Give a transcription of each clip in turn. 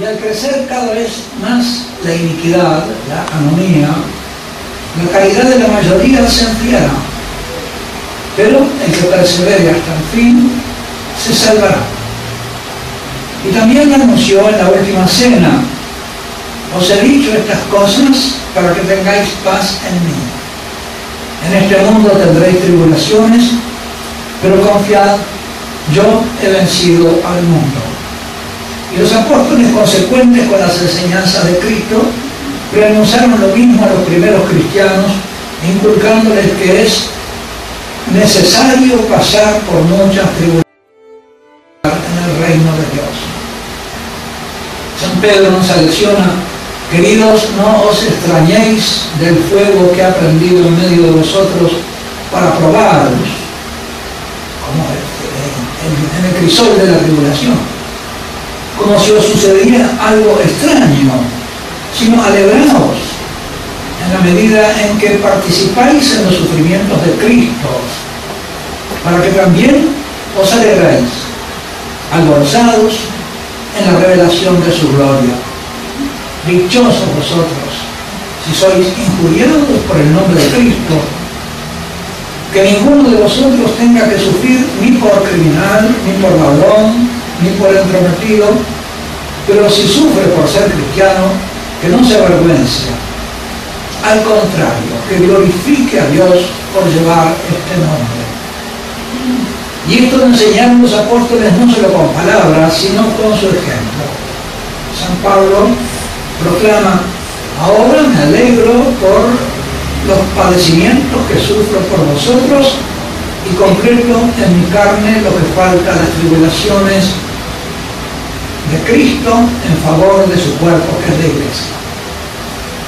Y al crecer cada vez más la iniquidad, la anomía, la caridad de la mayoría se enfriará. Pero el que persevere hasta el fin se salvará. Y también anunció en la última cena, os he dicho estas cosas para que tengáis paz en mí. En este mundo tendréis tribulaciones, pero confiad, yo he vencido al mundo. Y los apóstoles, consecuentes con las enseñanzas de Cristo, renunciaron lo mismo a los primeros cristianos, inculcándoles que es necesario pasar por muchas tribulaciones en el reino de Dios. San Pedro nos alecciona, queridos, no os extrañéis del fuego que ha prendido en medio de vosotros para probaros, como en el crisol de la tribulación como si os sucediera algo extraño, sino alegraos en la medida en que participáis en los sufrimientos de Cristo, para que también os alegráis, alborozados en la revelación de su gloria. Dichosos vosotros, si sois injuriados por el nombre de Cristo, que ninguno de vosotros tenga que sufrir ni por criminal, ni por ladrón, ni por entrometido, pero si sufre por ser cristiano, que no se avergüence. Al contrario, que glorifique a Dios por llevar este nombre. Y esto lo enseñaron los apóstoles no solo con palabras, sino con su ejemplo. San Pablo proclama, ahora me alegro por los padecimientos que sufro por vosotros y concreto en mi carne lo que falta, las tribulaciones de Cristo en favor de su cuerpo, que es la iglesia.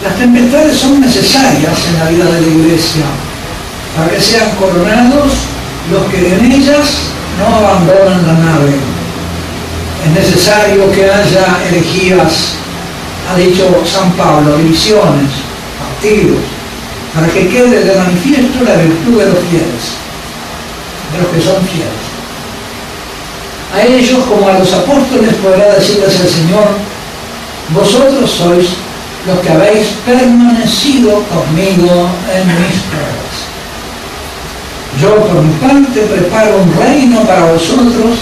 Las tempestades son necesarias en la vida de la iglesia para que sean coronados los que en ellas no abandonan la nave. Es necesario que haya herejías, ha dicho San Pablo, divisiones, partidos, para que quede de manifiesto la virtud de los fieles, de los que son fieles. A ellos como a los apóstoles podrá decirles el Señor, vosotros sois los que habéis permanecido conmigo en mis pruebas. Yo por mi parte preparo un reino para vosotros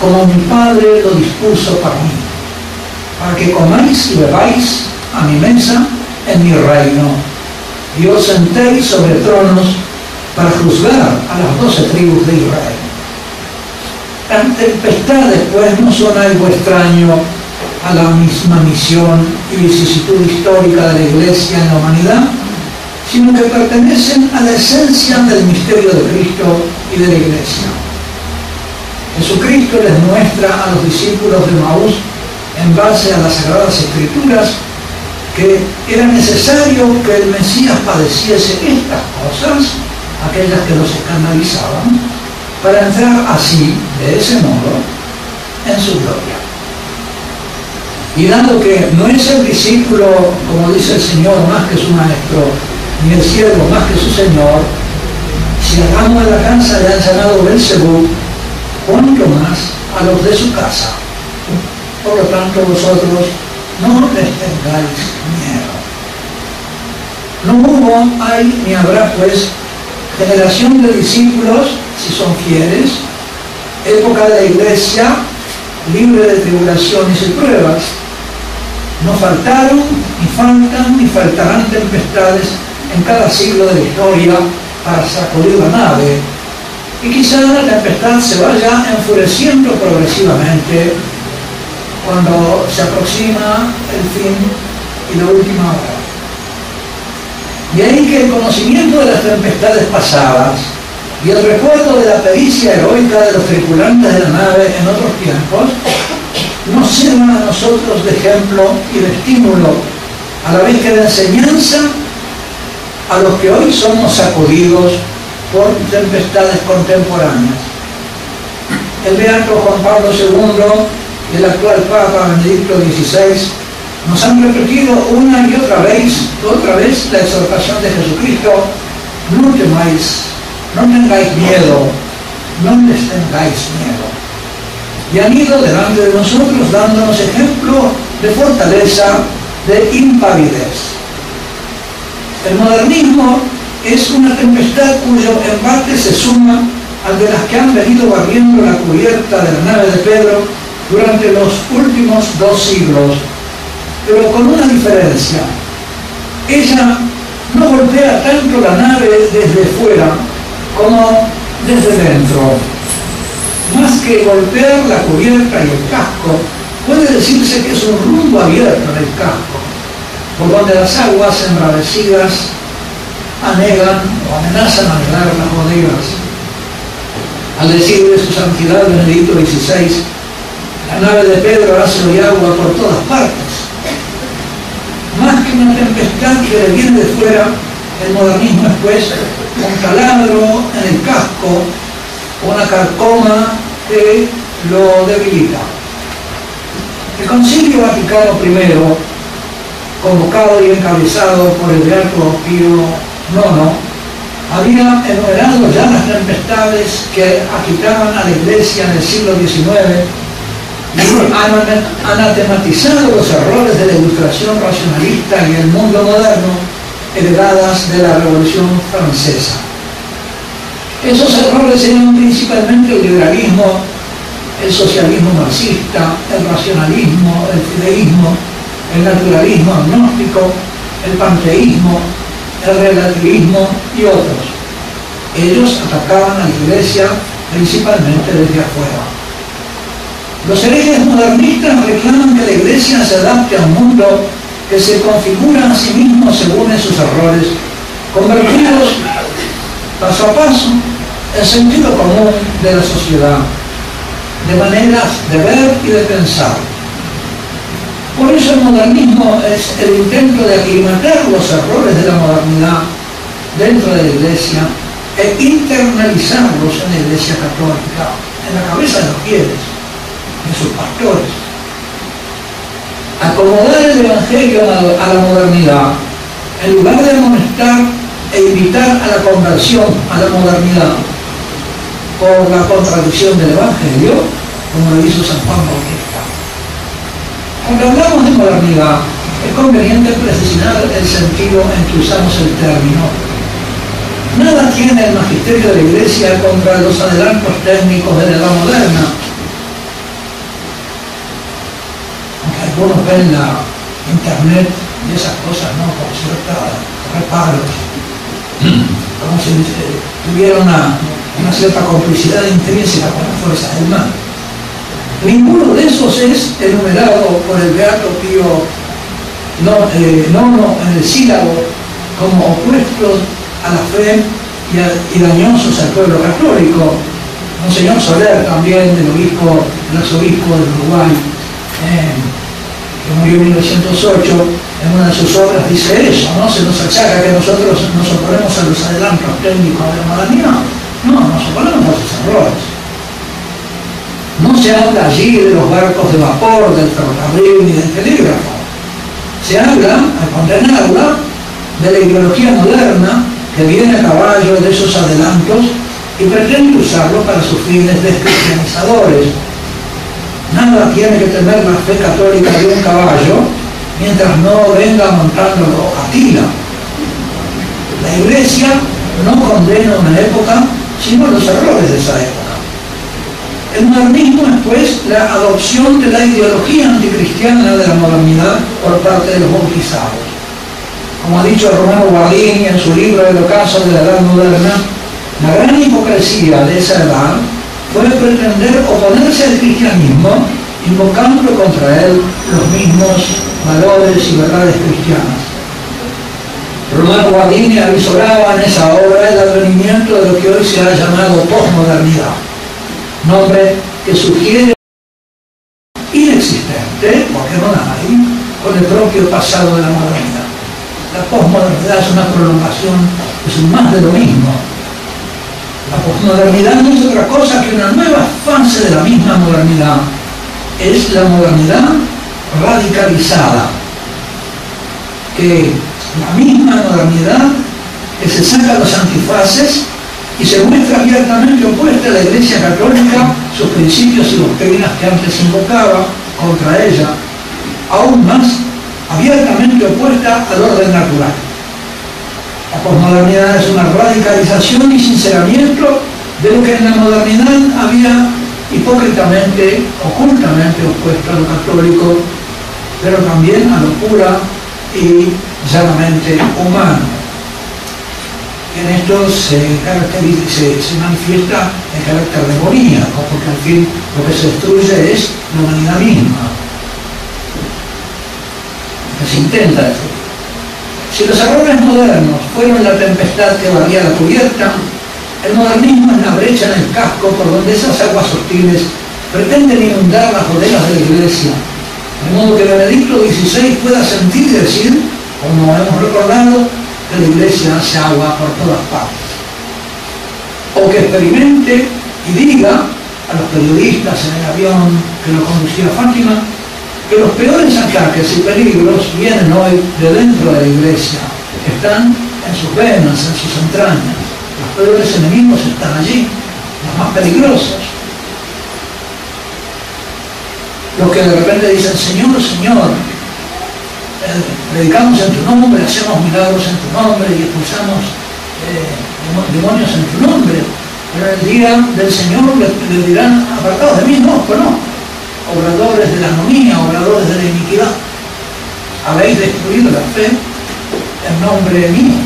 como mi Padre lo dispuso para mí, para que comáis y bebáis a mi mesa en mi reino y os sentéis sobre tronos para juzgar a las doce tribus de Israel. Las tempestades pues no son algo extraño a la misma misión y vicisitud histórica de la Iglesia en la humanidad, sino que pertenecen a la esencia del misterio de Cristo y de la Iglesia. Jesucristo les muestra a los discípulos de Maús, en base a las Sagradas Escrituras, que era necesario que el Mesías padeciese estas cosas, aquellas que los escandalizaban, para entrar así, de ese modo, en su gloria. Y dado que no es el discípulo, como dice el Señor, más que su maestro, ni el siervo más que su Señor, si hagamos de la casa le han llamado Belcebú, cuánto más a los de su casa. Por lo tanto, vosotros no les tengáis miedo. No hubo, hay ni habrá pues generación de discípulos, si son fieles, época de la iglesia libre de tribulaciones y pruebas. No faltaron, ni faltan, ni faltarán tempestades en cada siglo de la historia para sacudir la nave. Y quizá la tempestad se vaya enfureciendo progresivamente cuando se aproxima el fin y la última hora. Y ahí que el conocimiento de las tempestades pasadas y el recuerdo de la pericia heroica de los tripulantes de la nave en otros tiempos nos sirvan a nosotros de ejemplo y de estímulo, a la vez que de enseñanza a los que hoy somos sacudidos por tempestades contemporáneas. El beato Juan Pablo II el actual Papa Benedicto XVI nos han repetido una y otra vez, otra vez la exhortación de Jesucristo, no temáis, no tengáis miedo, no les tengáis miedo. y han ido delante de nosotros dándonos ejemplo de fortaleza, de impavidez. El modernismo es una tempestad cuyo embate se suma al de las que han venido barriendo la cubierta de la nave de Pedro durante los últimos dos siglos, pero con una diferencia. Ella no golpea tanto la nave desde fuera como desde dentro. Más que golpear la cubierta y el casco, puede decirse que es un rumbo abierto en el casco, por donde las aguas embravecidas anegan o amenazan a negar las bodegas. Al decir de su santidad Benedicto XVI, la nave de Pedro hace hoy agua por todas partes. Una tempestad que le viene de fuera, el modernismo es pues un taladro en el casco, una carcoma que lo debilita. El Concilio Vaticano I, convocado y encabezado por el Beato Pío IX, había enumerado ya las tempestades que agitaban a la Iglesia en el siglo XIX y anatematizado los errores de la ilustración racionalista y el mundo moderno heredadas de la Revolución Francesa. Esos errores eran principalmente el liberalismo, el socialismo marxista, el racionalismo, el fideísmo, el naturalismo agnóstico, el panteísmo, el relativismo y otros. Ellos atacaban a la iglesia principalmente desde afuera. Los herejes modernistas reclaman que la iglesia se adapte a un mundo que se configura a sí mismo según esos errores, convertidos paso a paso en sentido común de la sociedad, de maneras de ver y de pensar. Por eso el modernismo es el intento de aclimatar los errores de la modernidad dentro de la iglesia e internalizarlos en la iglesia católica, en la cabeza de los fieles, de sus pastores. Acomodar el Evangelio a la modernidad, en lugar de amonestar e invitar a la conversión a la modernidad por la contradicción del Evangelio, como lo hizo San Juan Bautista. Cuando hablamos de modernidad, es conveniente precisar el sentido en que usamos el término. Nada tiene el magisterio de la Iglesia contra los adelantos técnicos de la edad moderna. Aunque algunos ven la internet y esas cosas, ¿no? Con cierta reparo. Como si tuviera una, cierta complicidad intrínseca con las fuerzas del mal. Ninguno de esos es enumerado por el Beato Pío no, eh, no, en el sílabo como opuestos a la fe y, dañosos al pueblo católico. Monseñor Soler también, del obispo, el arzobispo del Uruguay, eh, que murió en 1908, en una de sus obras dice eso, ¿no? Se nos achaca que nosotros nos oponemos a los adelantos técnicos de la modernidad. No, nos oponemos a sus errores. No se habla allí de los barcos de vapor, del ferrocarril ni del telégrafo. Se habla, al condenarla, de la ideología moderna que viene a caballo de esos adelantos y pretende usarlo para sus fines descristianizadores. Nada tiene que tener la fe católica de un caballo mientras no venga montándolo a tila. La iglesia no condena una época, sino los errores de esa época. El modernismo es pues la adopción de la ideología anticristiana de la modernidad por parte de los bautizados. Como ha dicho Romano Guardini en su libro El ocaso de la edad moderna, la gran hipocresía de esa edad fue pretender oponerse al cristianismo invocando contra él los mismos valores y verdades cristianas. Romano Guardini avisoraba en esa obra el advenimiento de lo que hoy se ha llamado posmodernidad nombre que sugiere inexistente, porque no hay, con el propio pasado de la modernidad. La posmodernidad es una prolongación, es más de lo mismo. La posmodernidad no es otra cosa que una nueva fase de la misma modernidad. Es la modernidad radicalizada, que la misma modernidad que se saca los antifaces y se muestra abiertamente opuesta a la Iglesia Católica, sus principios y doctrinas que antes invocaba contra ella, aún más abiertamente opuesta al orden natural. La posmodernidad es una radicalización y sinceramiento de lo que en la modernidad había hipócritamente, ocultamente opuesto a lo católico, pero también a lo pura y llanamente humano. En esto se, se, manifiesta el carácter demoníaco, porque al fin lo que se destruye es la humanidad misma. que se intenta destruir. Si los errores modernos fueron la tempestad que barría la cubierta, el modernismo es la brecha en el casco por donde esas aguas hostiles pretenden inundar las bodegas de la iglesia, de modo que Benedicto XVI pueda sentir y decir, como hemos recordado, que la iglesia hace agua por todas partes. O que experimente y diga a los periodistas en el avión que lo conducía Fátima, que los peores ataques y peligros vienen hoy de dentro de la iglesia, están en sus venas, en sus entrañas. Los peores enemigos están allí, los más peligrosos. Los que de repente dicen, Señor, Señor, eh, predicamos en tu nombre, hacemos milagros en tu nombre y expulsamos eh, demonios en tu nombre. Pero el día del Señor le, dirán, apartados de mí, no, pues no obradores de la anomía, obradores de la iniquidad. Habéis destruido la fe en nombre mío.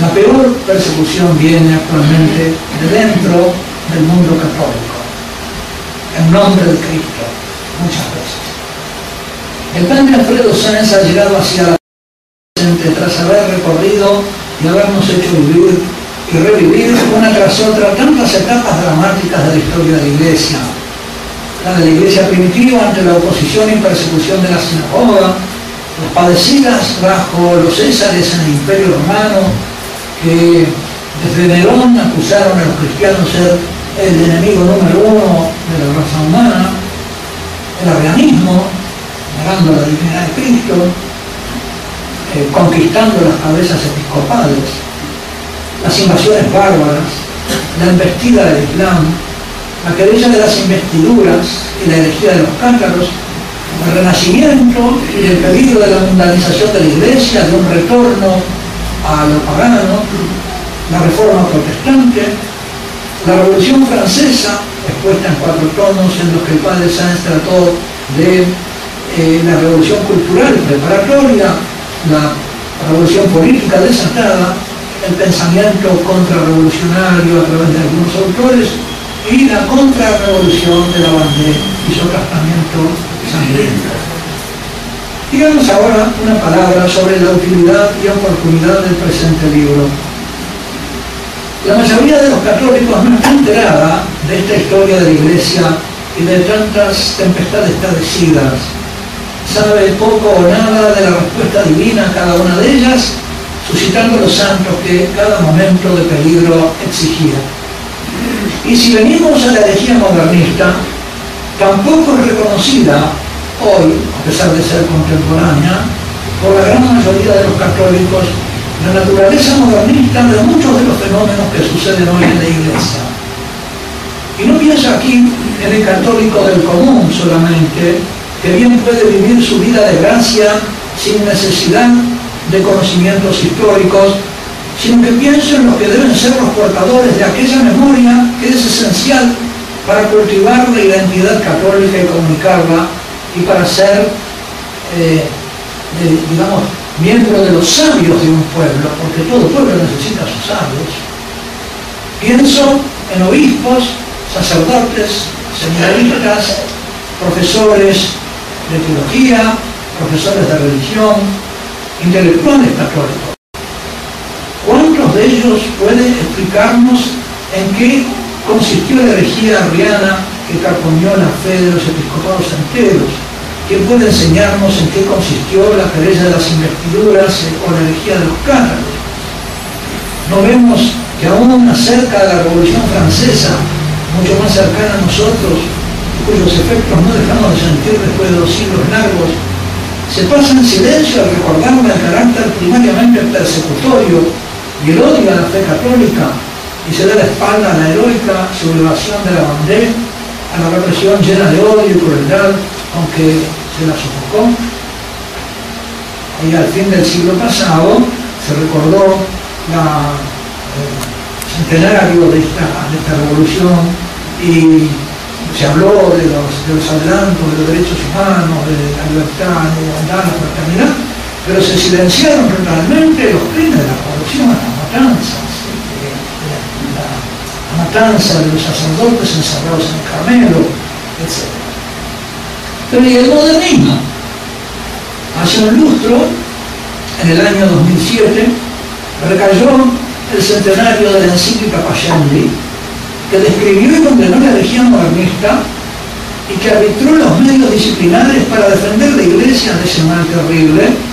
La peor persecución viene actualmente de dentro del mundo católico, en nombre de Cristo, muchas veces. El padre Alfredo Sáenz ha llegado hacia la presente tras haber recorrido y habernos hecho vivir y revivir una tras otra tantas etapas dramáticas de la historia de la Iglesia, la de la iglesia primitiva ante la oposición y persecución de la sinagoga, las padecidas bajo los césares en el imperio romano, que desde Nerón acusaron a los cristianos ser el enemigo número uno de la raza humana, el arrianismo, negando la divinidad de Cristo, eh, conquistando las cabezas episcopales, las invasiones bárbaras, la embestida del Islam, la querella de las investiduras y la herejía de los cántaros, el renacimiento y el peligro de la mundanización de la iglesia, de un retorno a lo pagano, la reforma protestante, la revolución francesa, expuesta en cuatro tonos en los que el padre Sáenz trató de eh, la revolución cultural preparatoria, la revolución política desatada, el pensamiento contrarrevolucionario a través de algunos autores y la contrarrevolución de la bandera y su aplastamiento sangriento. Digamos ahora una palabra sobre la utilidad y oportunidad del presente libro. La mayoría de los católicos no está enterada de esta historia de la Iglesia y de tantas tempestades padecidas. Sabe poco o nada de la respuesta divina a cada una de ellas, suscitando los santos que cada momento de peligro exigía. Y si venimos a la herejía modernista, tampoco es reconocida hoy, a pesar de ser contemporánea, por la gran mayoría de los católicos, la naturaleza modernista de muchos de los fenómenos que suceden hoy en la iglesia. Y no pienso aquí en el católico del común solamente, que bien puede vivir su vida de gracia sin necesidad de conocimientos históricos sino que pienso en los que deben ser los portadores de aquella memoria que es esencial para cultivar la identidad católica y comunicarla y para ser, eh, digamos, miembro de los sabios de un pueblo, porque todo pueblo necesita sus sabios. Pienso en obispos, sacerdotes, seminaristas, profesores de teología, profesores de religión, intelectuales católicos ¿Cuántos de ellos pueden explicarnos en qué consistió la herejía arriana que carcomió la fe de los episcopados enteros? ¿Quién puede enseñarnos en qué consistió la querella de las investiduras o la herejía de los cátaros? No vemos que aún acerca de la Revolución Francesa, mucho más cercana a nosotros, cuyos efectos no dejamos de sentir después de dos siglos largos, se pasa en silencio al recordarme el carácter primariamente persecutorio odio a la fe católica y se da la espalda a la heroica sublevación de la bandera, a la represión llena de odio y crueldad aunque se la sofocó. Y al fin del siglo pasado se recordó la eh, centenario de esta, de esta revolución y se habló de los, de los adelantos de los derechos humanos, de la libertad, de la igualdad, la fraternidad, pero se silenciaron totalmente los crímenes de la corrupción, las matanzas, la, la matanza de los sacerdotes encerrados en el Carmelo, etc. Pero y el modernismo, hace un lustro, en el año 2007, recayó el centenario de la encíclica Paciandi, que describió y condenó la legión modernista y que arbitró los medios disciplinares para defender la iglesia de ese mal terrible,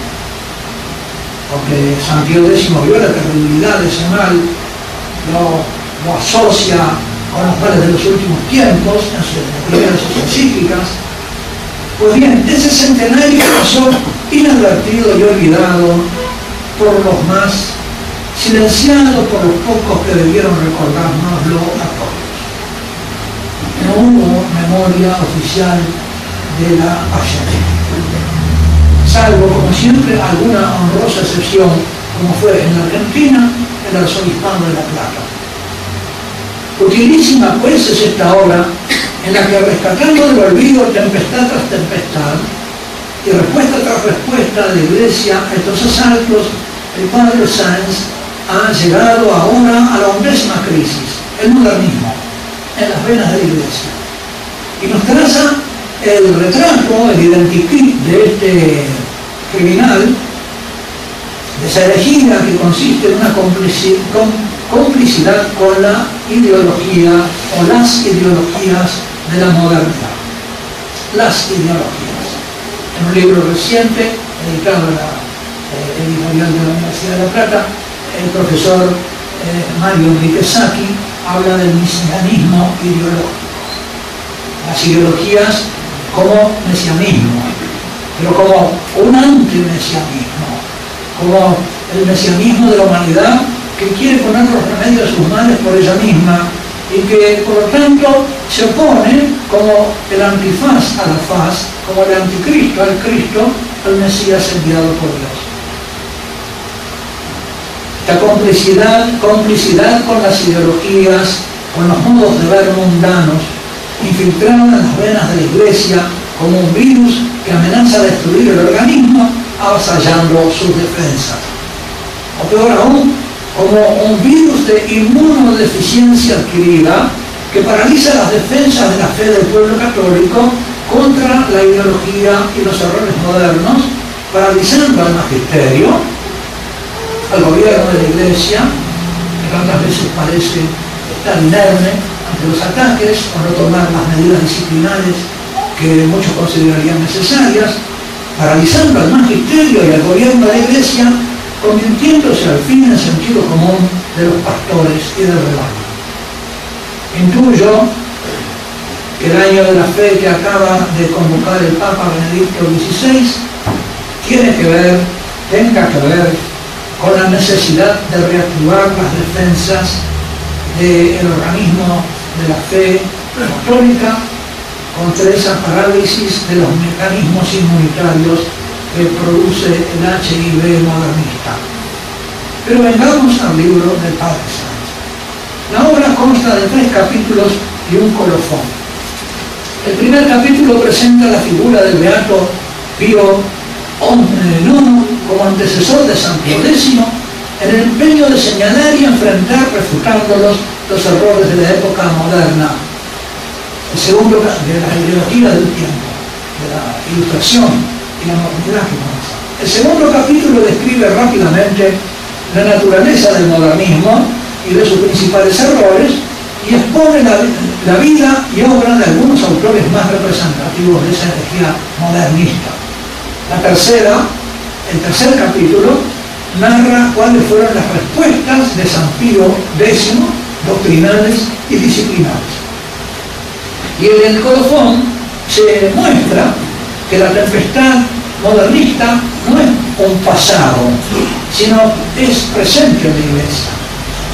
porque San Pío X vio la terribilidad de ese mal, lo, lo asocia con los males de los últimos tiempos, en sus encíclicas. Pues bien, ese centenario pasó inadvertido y olvidado por los más silenciado por los pocos que debieron recordárnoslo a todos. No hubo memoria oficial de la pasión, salvo, como siempre, alguna honrosa excepción, como fue en la Argentina el arzobispado de La Plata. Utilísima pues es esta obra en la que rescatando del olvido tempestad tras tempestad y respuesta tras respuesta de la Iglesia a estos asaltos, el padre Sáenz ha llegado ahora a la undécima crisis, el modernismo, en las venas de la iglesia. Y nos traza el retrato, el identikit de este criminal, de esa herejía que consiste en una complicidad con la ideología o las ideologías de la modernidad. Las ideologías. En un libro reciente, dedicado a la eh, editorial de la Universidad de La Plata, el profesor eh, Mario Enrique Sacchi habla del mesianismo ideológico. Las ideologías como mesianismo, pero como un antimesianismo, como el mesianismo de la humanidad que quiere poner los remedios a sus males por ella misma y que por lo tanto se opone como el antifaz a la faz, como el anticristo al Cristo, al Mesías enviado por Dios. La complicidad, complicidad con las ideologías, con los modos de ver mundanos, infiltraron en las venas de la iglesia como un virus que amenaza destruir el organismo avasallando sus defensas. O peor aún, como un virus de inmunodeficiencia adquirida que paraliza las defensas de la fe del pueblo católico contra la ideología y los errores modernos, paralizando al magisterio al gobierno de la Iglesia, que tantas veces parece estar inerme los ataques o no tomar las medidas disciplinares que muchos considerarían necesarias, paralizando al magisterio y al gobierno de la Iglesia, convirtiéndose al fin en el sentido común de los pastores y del rebaño. Intuyo que el año de la fe que acaba de convocar el Papa Benedicto XVI tiene que ver, tenga que ver con la necesidad de reactivar las defensas del organismo de la fe católica contra esa parálisis de los mecanismos inmunitarios que produce el HIV modernista. Pero vengamos al libro del Padre Sánchez. La obra consta de tres capítulos y un colofón. El primer capítulo presenta la figura del Beato Pío IX como antecesor de San Pío X en el empeño de señalar y enfrentar, refutándolos, los errores de la época moderna. El segundo, de la ideología del tiempo, de la ilustración y la modernidad que El segundo capítulo describe rápidamente la naturaleza del modernismo y de sus principales errores y expone la, la vida y obra de algunos autores más representativos de esa energía modernista. La tercera el tercer capítulo narra cuáles fueron las respuestas de San Pío X, doctrinales y disciplinares. Y en el colofón se muestra que la tempestad modernista no es un pasado, sino es presente en la iglesia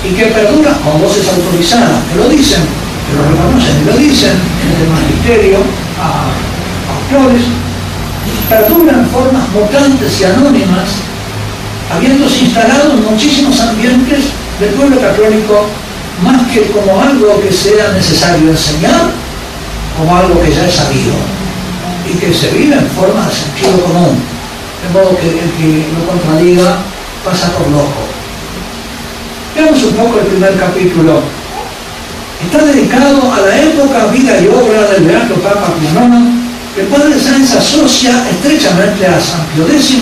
y que perdura con voces autorizadas, que lo dicen, que lo reconocen y lo dicen en el magisterio a autores, perdura en formas mutantes y anónimas, habiéndose instalado en muchísimos ambientes del pueblo católico, más que como algo que sea necesario enseñar, como algo que ya es sabido y que se vive en forma de sentido común, de modo que el que lo contradiga pasa por loco. Veamos un poco el primer capítulo. Está dedicado a la época, vida y obra del Beato Papa Pío el padre Sáenz asocia estrechamente a San Pío X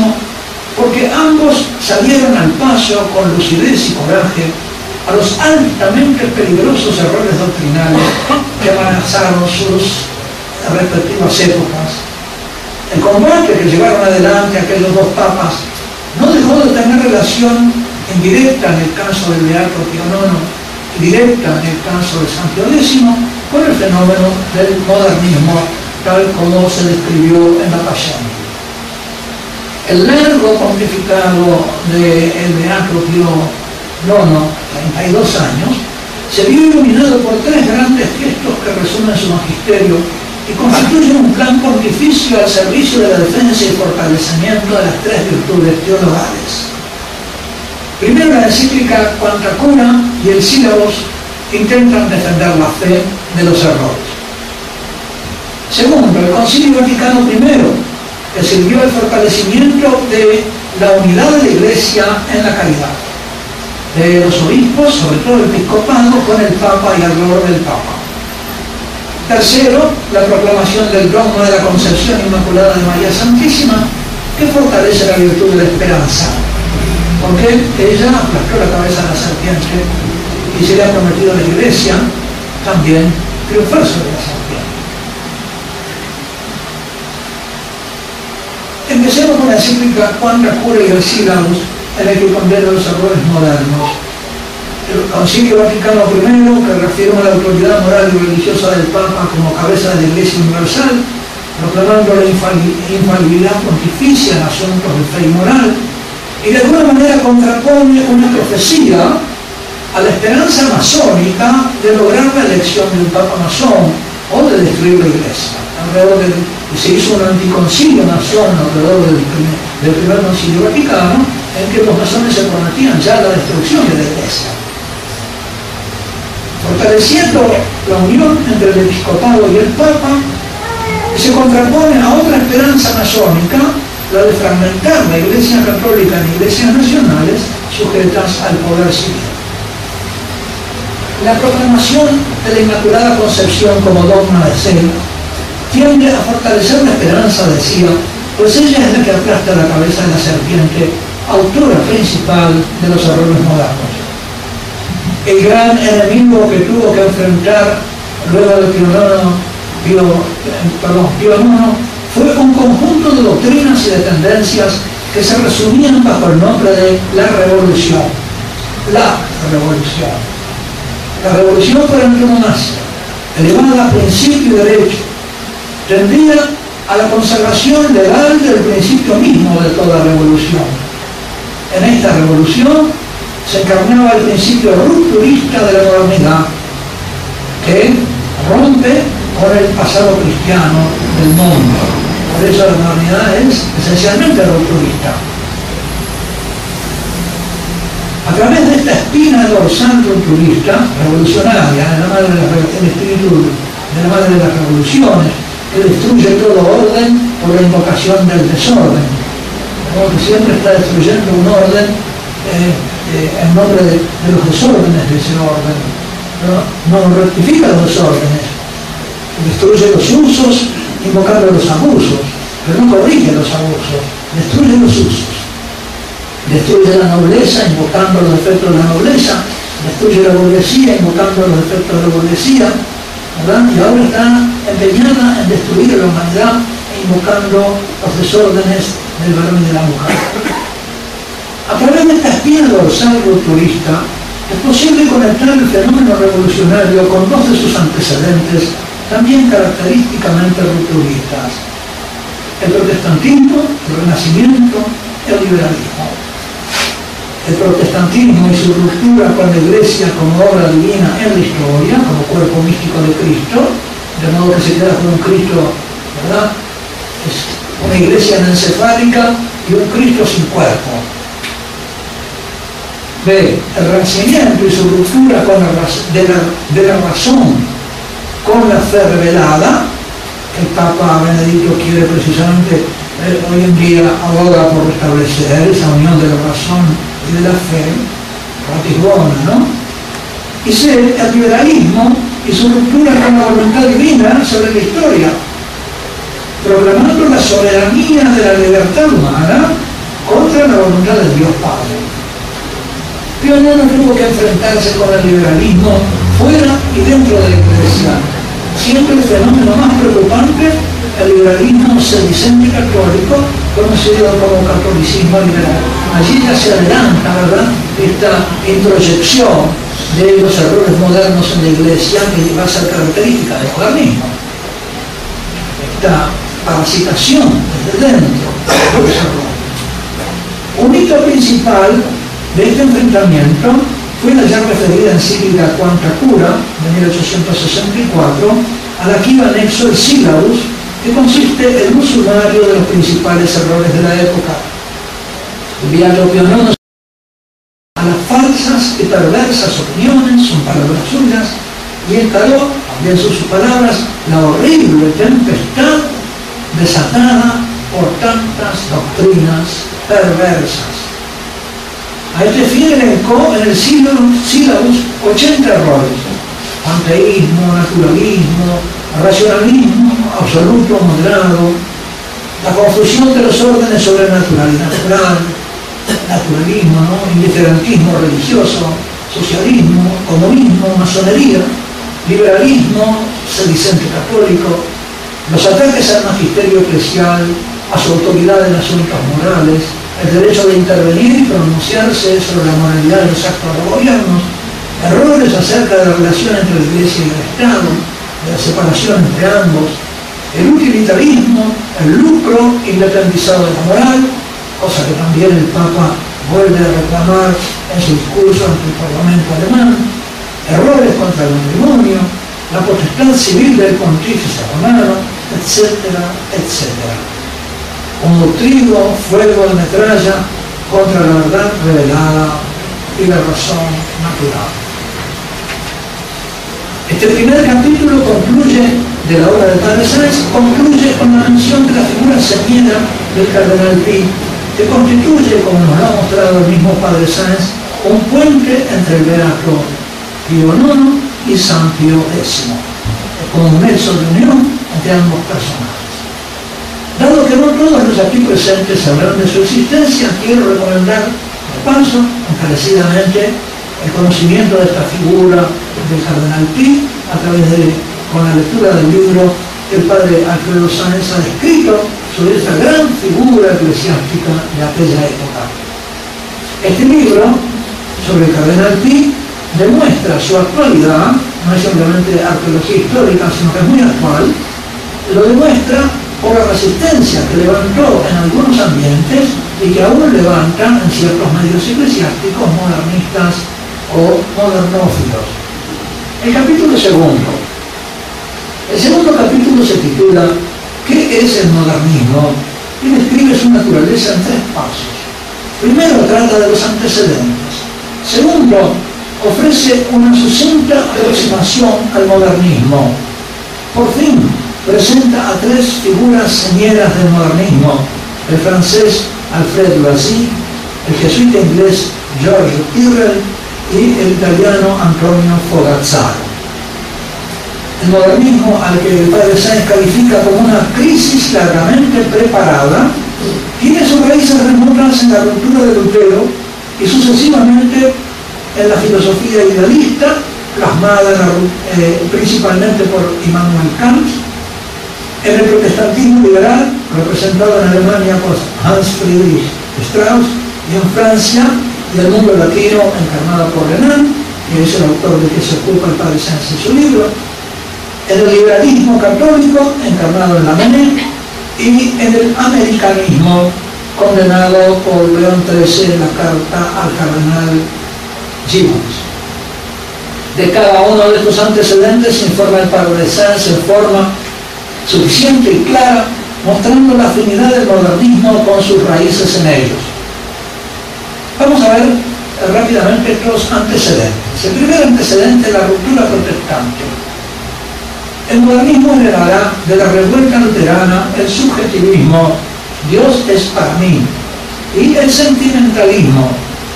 porque ambos salieron al paso con lucidez y coraje a los altamente peligrosos errores doctrinales que amenazaron sus respectivas épocas. El combate que llevaron adelante aquellos dos papas no dejó de tener relación indirecta en el caso del Beato Pío IX directa en el caso de San Pío X con el fenómeno del modernismo tal como se describió en la Pasión. El largo pontificado del Beato Pío IX, 32 años, se vio iluminado por tres grandes gestos que resumen su magisterio y constituyen un plan pontificio al servicio de la defensa y fortalecimiento de las tres virtudes teologales. Primero la encíclica Cuanta Cura y el sílabos intentan defender la fe de los errores. Segundo, el Concilio Vaticano I, que sirvió al fortalecimiento de la unidad de la Iglesia en la caridad, de los obispos, sobre todo el episcopado, con el Papa y alrededor del Papa. Tercero, la proclamación del dogma de la Concepción Inmaculada de María Santísima, que fortalece la virtud de la esperanza porque ella aplastó la cabeza de la serpiente y se le ha prometido a la iglesia también triunfar sobre la serpiente. Empecemos con la encíclica Juan Cura y el en el que condena los errores modernos. El Concilio Vaticano I, que reafirma la autoridad moral y religiosa del Papa como cabeza de la Iglesia Universal, proclamando la infalibilidad pontificia en asuntos de fe y moral, y de alguna manera contrapone una profecía a la esperanza masónica de lograr la elección de un papa masón o de destruir la iglesia. Alrededor se hizo un anticoncilio masón alrededor del primer concilio vaticano en que los masones se prometían ya la destrucción de la iglesia. Fortaleciendo la unión entre el episcopado y el papa, se contrapone a otra esperanza masónica la de fragmentar la Iglesia Católica en iglesias nacionales sujetas al poder civil. La proclamación de la Inmaculada Concepción como dogma de fe tiende a fortalecer la esperanza, decía, pues ella es la que aplasta la cabeza de la serpiente, autora principal de los errores modernos. El gran enemigo que tuvo que enfrentar luego de perdón, Pío fue un conjunto de doctrinas y de tendencias que se resumían bajo el nombre de la revolución. La revolución. La revolución por antonomasia, elevada a principio y derecho, tendría a la consagración legal del principio mismo de toda revolución. En esta revolución se encarnaba el principio rupturista de la modernidad, que rompe con el pasado cristiano del mundo por eso la modernidad es esencialmente rupturista. A través de esta espina dorsal rupturista, revolucionaria, de la madre del espíritu de la madre de las revoluciones, que destruye todo orden por la invocación del desorden. Como que siempre está destruyendo un orden eh, eh, en nombre de, los desórdenes de ese orden. No, no rectifica los desórdenes, destruye los usos invocando los abusos, pero no corrige los abusos, destruye los usos. Destruye la nobleza invocando los defectos de la nobleza, destruye la burguesía invocando los defectos de la burguesía, ¿verdad? y ahora está empeñada en destruir la humanidad invocando los desórdenes del varón y de la mujer. A través de esta espina dorsal rupturista, es posible conectar el fenómeno revolucionario con dos de sus antecedentes también característicamente rupturistas. El protestantismo, el renacimiento el liberalismo. El protestantismo y su ruptura con la iglesia como obra divina en la historia, como cuerpo místico de Cristo, de modo que se queda con un Cristo, ¿verdad? Una iglesia encefálica y un Cristo sin cuerpo. B. El renacimiento y su ruptura con de, la, de la razón con la fe revelada, el Papa Benedicto quiere precisamente eh, hoy en día aboga por restablecer esa unión de la razón y de la fe, ratisbona, ¿no? Y C, el liberalismo y su ruptura con la voluntad divina sobre la historia, proclamando la soberanía de la libertad humana contra la voluntad del Dios Padre. Pío no tuvo que enfrentarse con el liberalismo fuera y dentro de la iglesia. Siempre el fenómeno más preocupante, el liberalismo sedicente católico, conocido como catolicismo liberal. Allí ya se adelanta, ¿verdad?, esta introyección de los errores modernos en la iglesia que va a ser característica del modernismo. Esta parasitación desde dentro. Un hito principal de este enfrentamiento fue la ya referida encíclica Cuanta Cura de 1864, a la que iba anexo el sílabus, que consiste en un sumario de los principales errores de la época. Viaggio Pionono a las falsas y perversas opiniones, son palabras suyas, y encaró, también son sus palabras, la horrible tempestad desatada por tantas doctrinas perversas. A este fin en el sílabus 80 errores. Panteísmo, naturalismo, racionalismo, absoluto, moderado, la confusión de los órdenes sobrenatural y natural, naturalismo, indiferentismo religioso, socialismo, comunismo, masonería, liberalismo, sedicente católico, los ataques al magisterio eclesial, a su autoridad en asuntos morales, el derecho de intervenir y pronunciarse sobre la moralidad de los actos de gobiernos, errores acerca de la relación entre la Iglesia y el Estado, de la separación entre ambos, el utilitarismo, el lucro independizado de la moral, cosa que también el Papa vuelve a reclamar en su discurso ante el Parlamento alemán, errores contra el matrimonio, la potestad civil del pontífice romano, etcétera, etcétera como trigo, fuego de metralla contra la verdad revelada y la razón natural. Este primer capítulo concluye, de la obra de Padre Sáenz, concluye con la mención de la figura señera del cardenal Pi, que constituye, como nos lo ha mostrado el mismo Padre Sáenz, un puente entre el Beato Pío IX y San Pío X, como un nexo de unión entre ambos personajes. Dado que no todos los aquí presentes sabrán de su existencia, quiero recomendar de paso, encarecidamente, el conocimiento de esta figura del cardenal Pi a través de, con la lectura del libro que el padre Alfredo Sáenz ha escrito sobre esta gran figura eclesiástica de aquella época. Este libro sobre el cardenal Pi demuestra su actualidad, no es simplemente arqueología histórica, sino que es muy actual, lo demuestra por la resistencia que levantó en algunos ambientes y que aún levantan en ciertos medios eclesiásticos modernistas o modernófilos. El capítulo segundo. El segundo capítulo se titula ¿Qué es el modernismo? y describe su naturaleza en tres pasos. Primero trata de los antecedentes. Segundo, ofrece una sucinta aproximación al modernismo. Por fin, presenta a tres figuras señeras del modernismo, el francés Alfred Loisy, el jesuita inglés George Tyrrell y el italiano Antonio Fogazzaro. El modernismo al que el padre Sáenz califica como una crisis largamente preparada, tiene sus raíces remotas en la cultura de Lutero y sucesivamente en la filosofía idealista, plasmada eh, principalmente por Immanuel Kant, en el protestantismo liberal, representado en Alemania por Hans Friedrich Strauss, y en Francia, y el mundo latino, encarnado por Renan, que es el autor de que se ocupa el padre Sánchez su libro, en el liberalismo católico, encarnado en la Menet, y en el americanismo, condenado por León XIII en la carta al cardenal Gibbons. De cada uno de estos antecedentes informa el padre Sanz en forma suficiente y clara, mostrando la afinidad del modernismo con sus raíces en ellos. Vamos a ver eh, rápidamente estos antecedentes. El primer antecedente es la ruptura protestante. El modernismo heredará de la revuelta luterana el subjetivismo, Dios es para mí, y el sentimentalismo.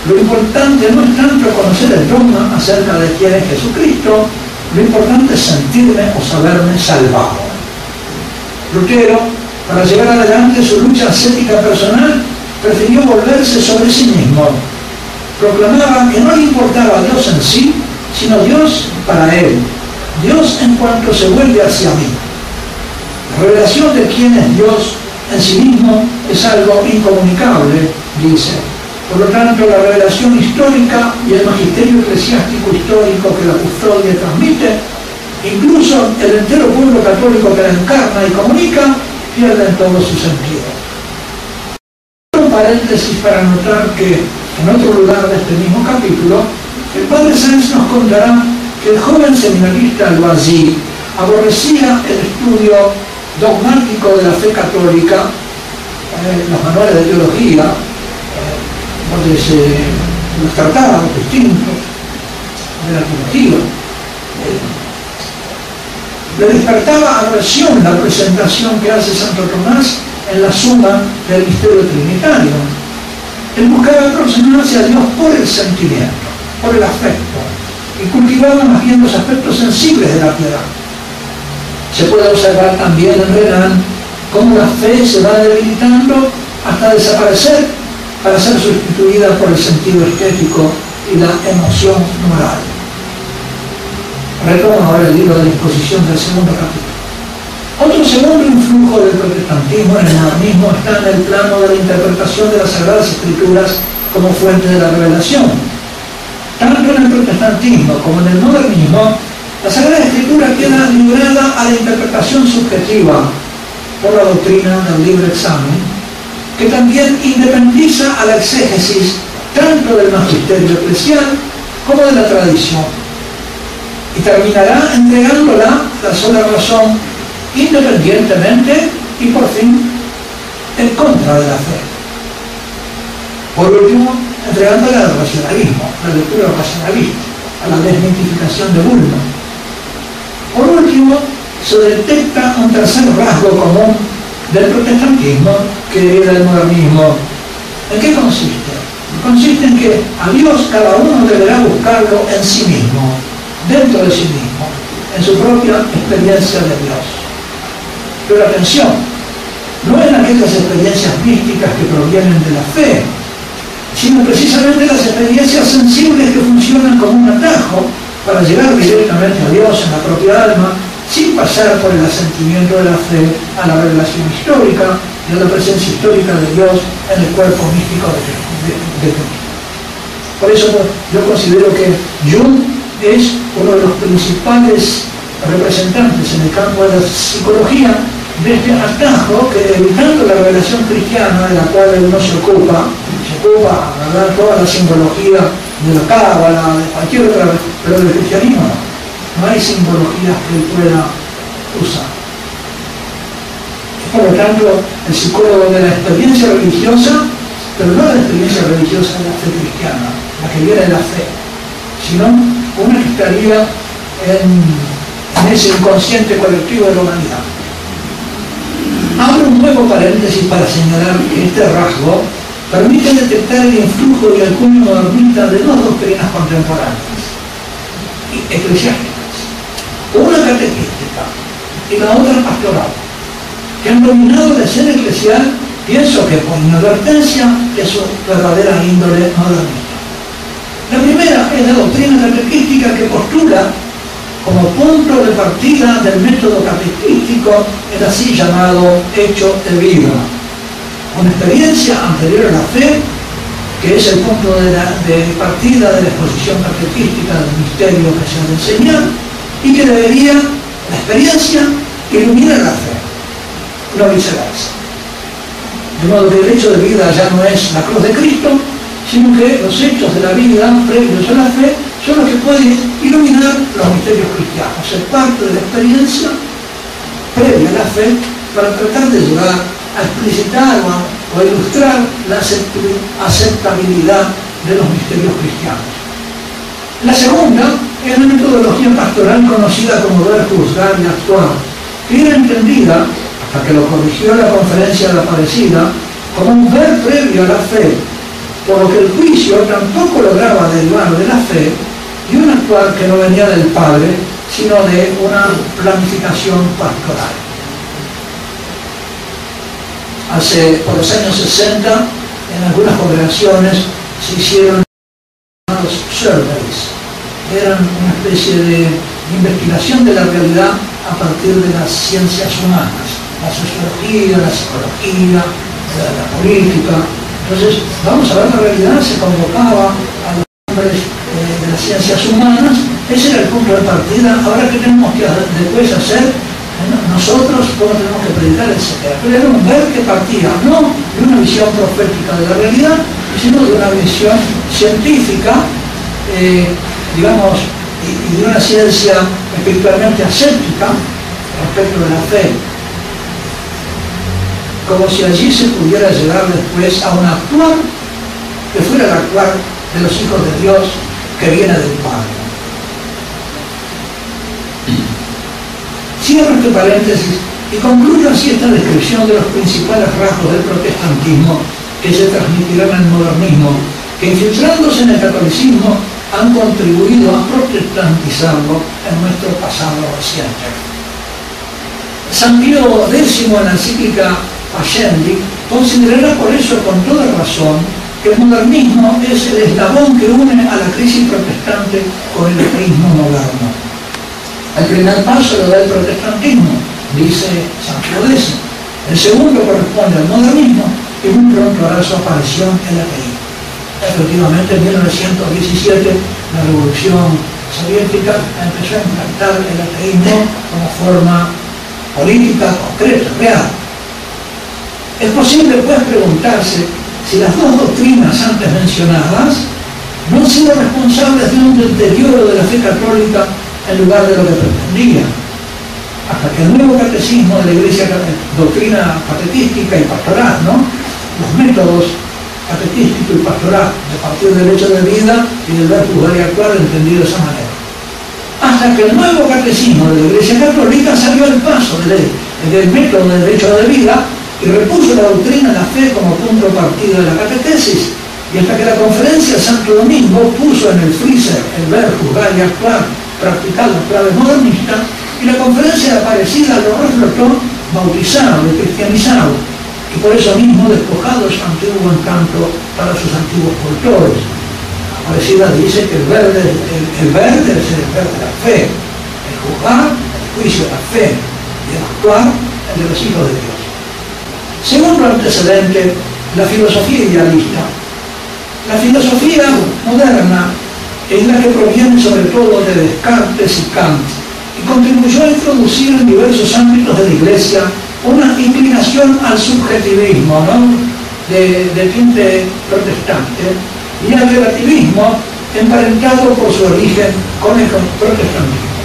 Lo importante no es tanto conocer el dogma acerca de quién es Jesucristo, lo importante es sentirme o saberme salvado. Lutero, para llevar adelante su lucha ascética personal, prefirió volverse sobre sí mismo. Proclamaba que no le importaba Dios en sí, sino Dios para él. Dios en cuanto se vuelve hacia mí. La revelación de quién es Dios en sí mismo es algo incomunicable, dice. Por lo tanto, la revelación histórica y el magisterio eclesiástico histórico que la custodia transmite, incluso el entero pueblo católico que la encarna y comunica, pierden todo su sentido. Un paréntesis para notar que en otro lugar de este mismo capítulo, el padre Sáenz nos contará que el joven seminarista Loisy aborrecía el estudio dogmático de la fe católica, eh, los manuales de teología, eh, donde se los tratados distintos de la teología. Eh, le despertaba aversión la presentación que hace Santo Tomás en la suma del misterio trinitario. Él buscaba aproximarse a Dios por el sentimiento, por el afecto, y cultivaba más bien los aspectos sensibles de la piedad. Se puede observar también en Renan cómo la fe se va debilitando hasta desaparecer para ser sustituida por el sentido estético y la emoción moral. Retomo ahora el libro de la exposición del segundo capítulo. Otro segundo influjo del protestantismo en el modernismo está en el plano de la interpretación de las Sagradas Escrituras como fuente de la revelación. Tanto en el protestantismo como en el modernismo, la Sagrada Escritura queda librada a la interpretación subjetiva por la doctrina del libre examen, que también independiza a la exégesis tanto del magisterio eclesial como de la tradición y terminará entregándola la sola razón independientemente y por fin en contra de la fe. Por último, entregándola al racionalismo, la lectura racionalista, a la desmitificación de Bullman. Por último, se detecta un tercer rasgo común del protestantismo que era el modernismo. ¿En qué consiste? Consiste en que a Dios cada uno deberá buscarlo en sí mismo, dentro de sí mismo, en su propia experiencia de Dios. Pero atención, no en aquellas experiencias místicas que provienen de la fe, sino precisamente las experiencias sensibles que funcionan como un atajo para llegar directamente a Dios en la propia alma, sin pasar por el asentimiento de la fe a la revelación histórica y a la presencia histórica de Dios en el cuerpo místico de, Cristo. Por eso yo considero que Jung es uno de los principales representantes en el campo de la psicología de este atajo que evitando la revelación cristiana de la cual uno se ocupa, se ocupa ¿verdad? toda la simbología de la cábala, de cualquier otra, pero del cristianismo no, hay simbologías que él pueda usar. Por lo tanto, el psicólogo de la experiencia religiosa, pero no la experiencia religiosa de la fe cristiana, la que viene de la fe, sino una que estaría en, ese inconsciente colectivo de la humanidad. Abro un nuevo paréntesis para señalar que este rasgo permite detectar el influjo y el cuño modernista de dos doctrinas contemporáneas, eclesiásticas, una catequística y la otra pastoral, que han dominado la escena eclesial, pienso que por inadvertencia es su verdadera índole modernista. La primera la doctrina catequística que postula como punto de partida del método catequístico el así llamado hecho de vida, una experiencia anterior a la fe, que es el punto de, partida de la exposición catequística del misterio que se ha de enseñar, y que debería la experiencia iluminar la fe, no viceversa. De modo que el hecho de vida ya no es la cruz de Cristo, sino que los hechos de la vida previos a la fe son los que pueden iluminar los misterios cristianos, ser parte de la experiencia previa a la fe para tratar de llegar a explicitar o a ilustrar la aceptabilidad de los misterios cristianos. La segunda es una metodología pastoral conocida como ver, juzgar y actuar, que era entendida, hasta que lo corrigió la conferencia de la parecida, como un ver previo a la fe, por lo que el juicio tampoco lograba derivar de la fe y un actuar que no venía del Padre, sino de una planificación pastoral. Hace, por los años 60, en algunas congregaciones se hicieron los surveys. Eran una especie de investigación de la realidad a partir de las ciencias humanas, la sociología, la psicología, la política, entonces, vamos a ver la realidad, se convocaba a los hombres eh, de las ciencias humanas, ese era el punto de partida, ahora qué tenemos que después hacer, nosotros cómo tenemos que predicar, etc. Pero era un ver que partía no de una visión profética de la realidad, sino de una visión científica, eh, digamos, y, de una ciencia espiritualmente ascética respecto de la fe como si allí se pudiera llegar después a un actuar que fuera el actuar de los hijos de Dios que viene del Padre. Cierro este paréntesis y concluyo así esta descripción de los principales rasgos del protestantismo que se transmitirán el modernismo, que infiltrándose en el catolicismo han contribuido a protestantizarlo en nuestro pasado reciente. San Pío X en la encíclica Allende, considerará por eso con toda razón que el modernismo es el eslabón que une a la crisis protestante con el ateísmo moderno. El primer paso lo da el protestantismo, dice San X. El segundo corresponde al modernismo y muy pronto hará su aparición el ateísmo. Efectivamente, en 1917 la revolución soviética empezó a implantar el ateísmo como forma política concreta, real es posible pues preguntarse si las dos doctrinas antes mencionadas no han sido responsables de un deterioro de la fe católica en lugar de lo que pretendía. Hasta que el nuevo catecismo de la Iglesia, doctrina catequística y pastoral, ¿no? los métodos catequístico y pastoral de partir del hecho de vida y del ver, juzgar y actuar entendido de esa manera. Hasta que el nuevo catecismo de la Iglesia Católica salió al paso del, del método del hecho de vida y repuso la doctrina de la fe como punto partido de la catequesis, y hasta que la conferencia Santo Domingo puso en el freezer el ver, juzgar y actuar, practicar la clave modernista, y la conferencia de Aparecida lo reflotó bautizado y cristianizado, y por eso mismo despojado su antiguo encanto para sus antiguos cultores. Aparecida dice que el verde, el, verde es el ver de la fe, el juzgar, el juicio de la fe, y el actuar, el de los hijos de Dios. Segundo antecedente, la filosofía idealista. La filosofía moderna es la que proviene sobre todo de Descartes y Kant y contribuyó a introducir en diversos ámbitos de la Iglesia una inclinación al subjetivismo ¿no? de, de tinte protestante y al relativismo emparentado por su origen con el protestantismo.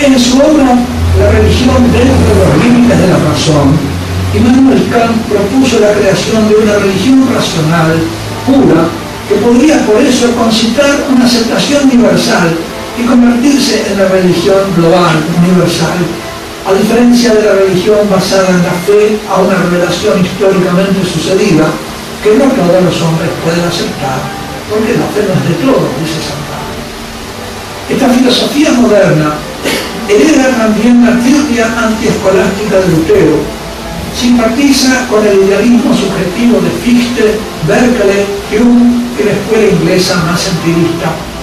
En su obra La religión dentro de los límites de la razón, Immanuel Kant propuso la creación de una religión racional, pura, que podría por eso concitar una aceptación universal y convertirse en la religión global, universal, a diferencia de la religión basada en la fe a una revelación históricamente sucedida, que no todos los hombres pueden aceptar, porque la fe no es de todos, dice San Pablo. Esta filosofía moderna hereda también la teoría antiescolástica de Lutero, simpatiza con el idealismo subjetivo de Fichte, Berkeley, Hume y la escuela inglesa más empirista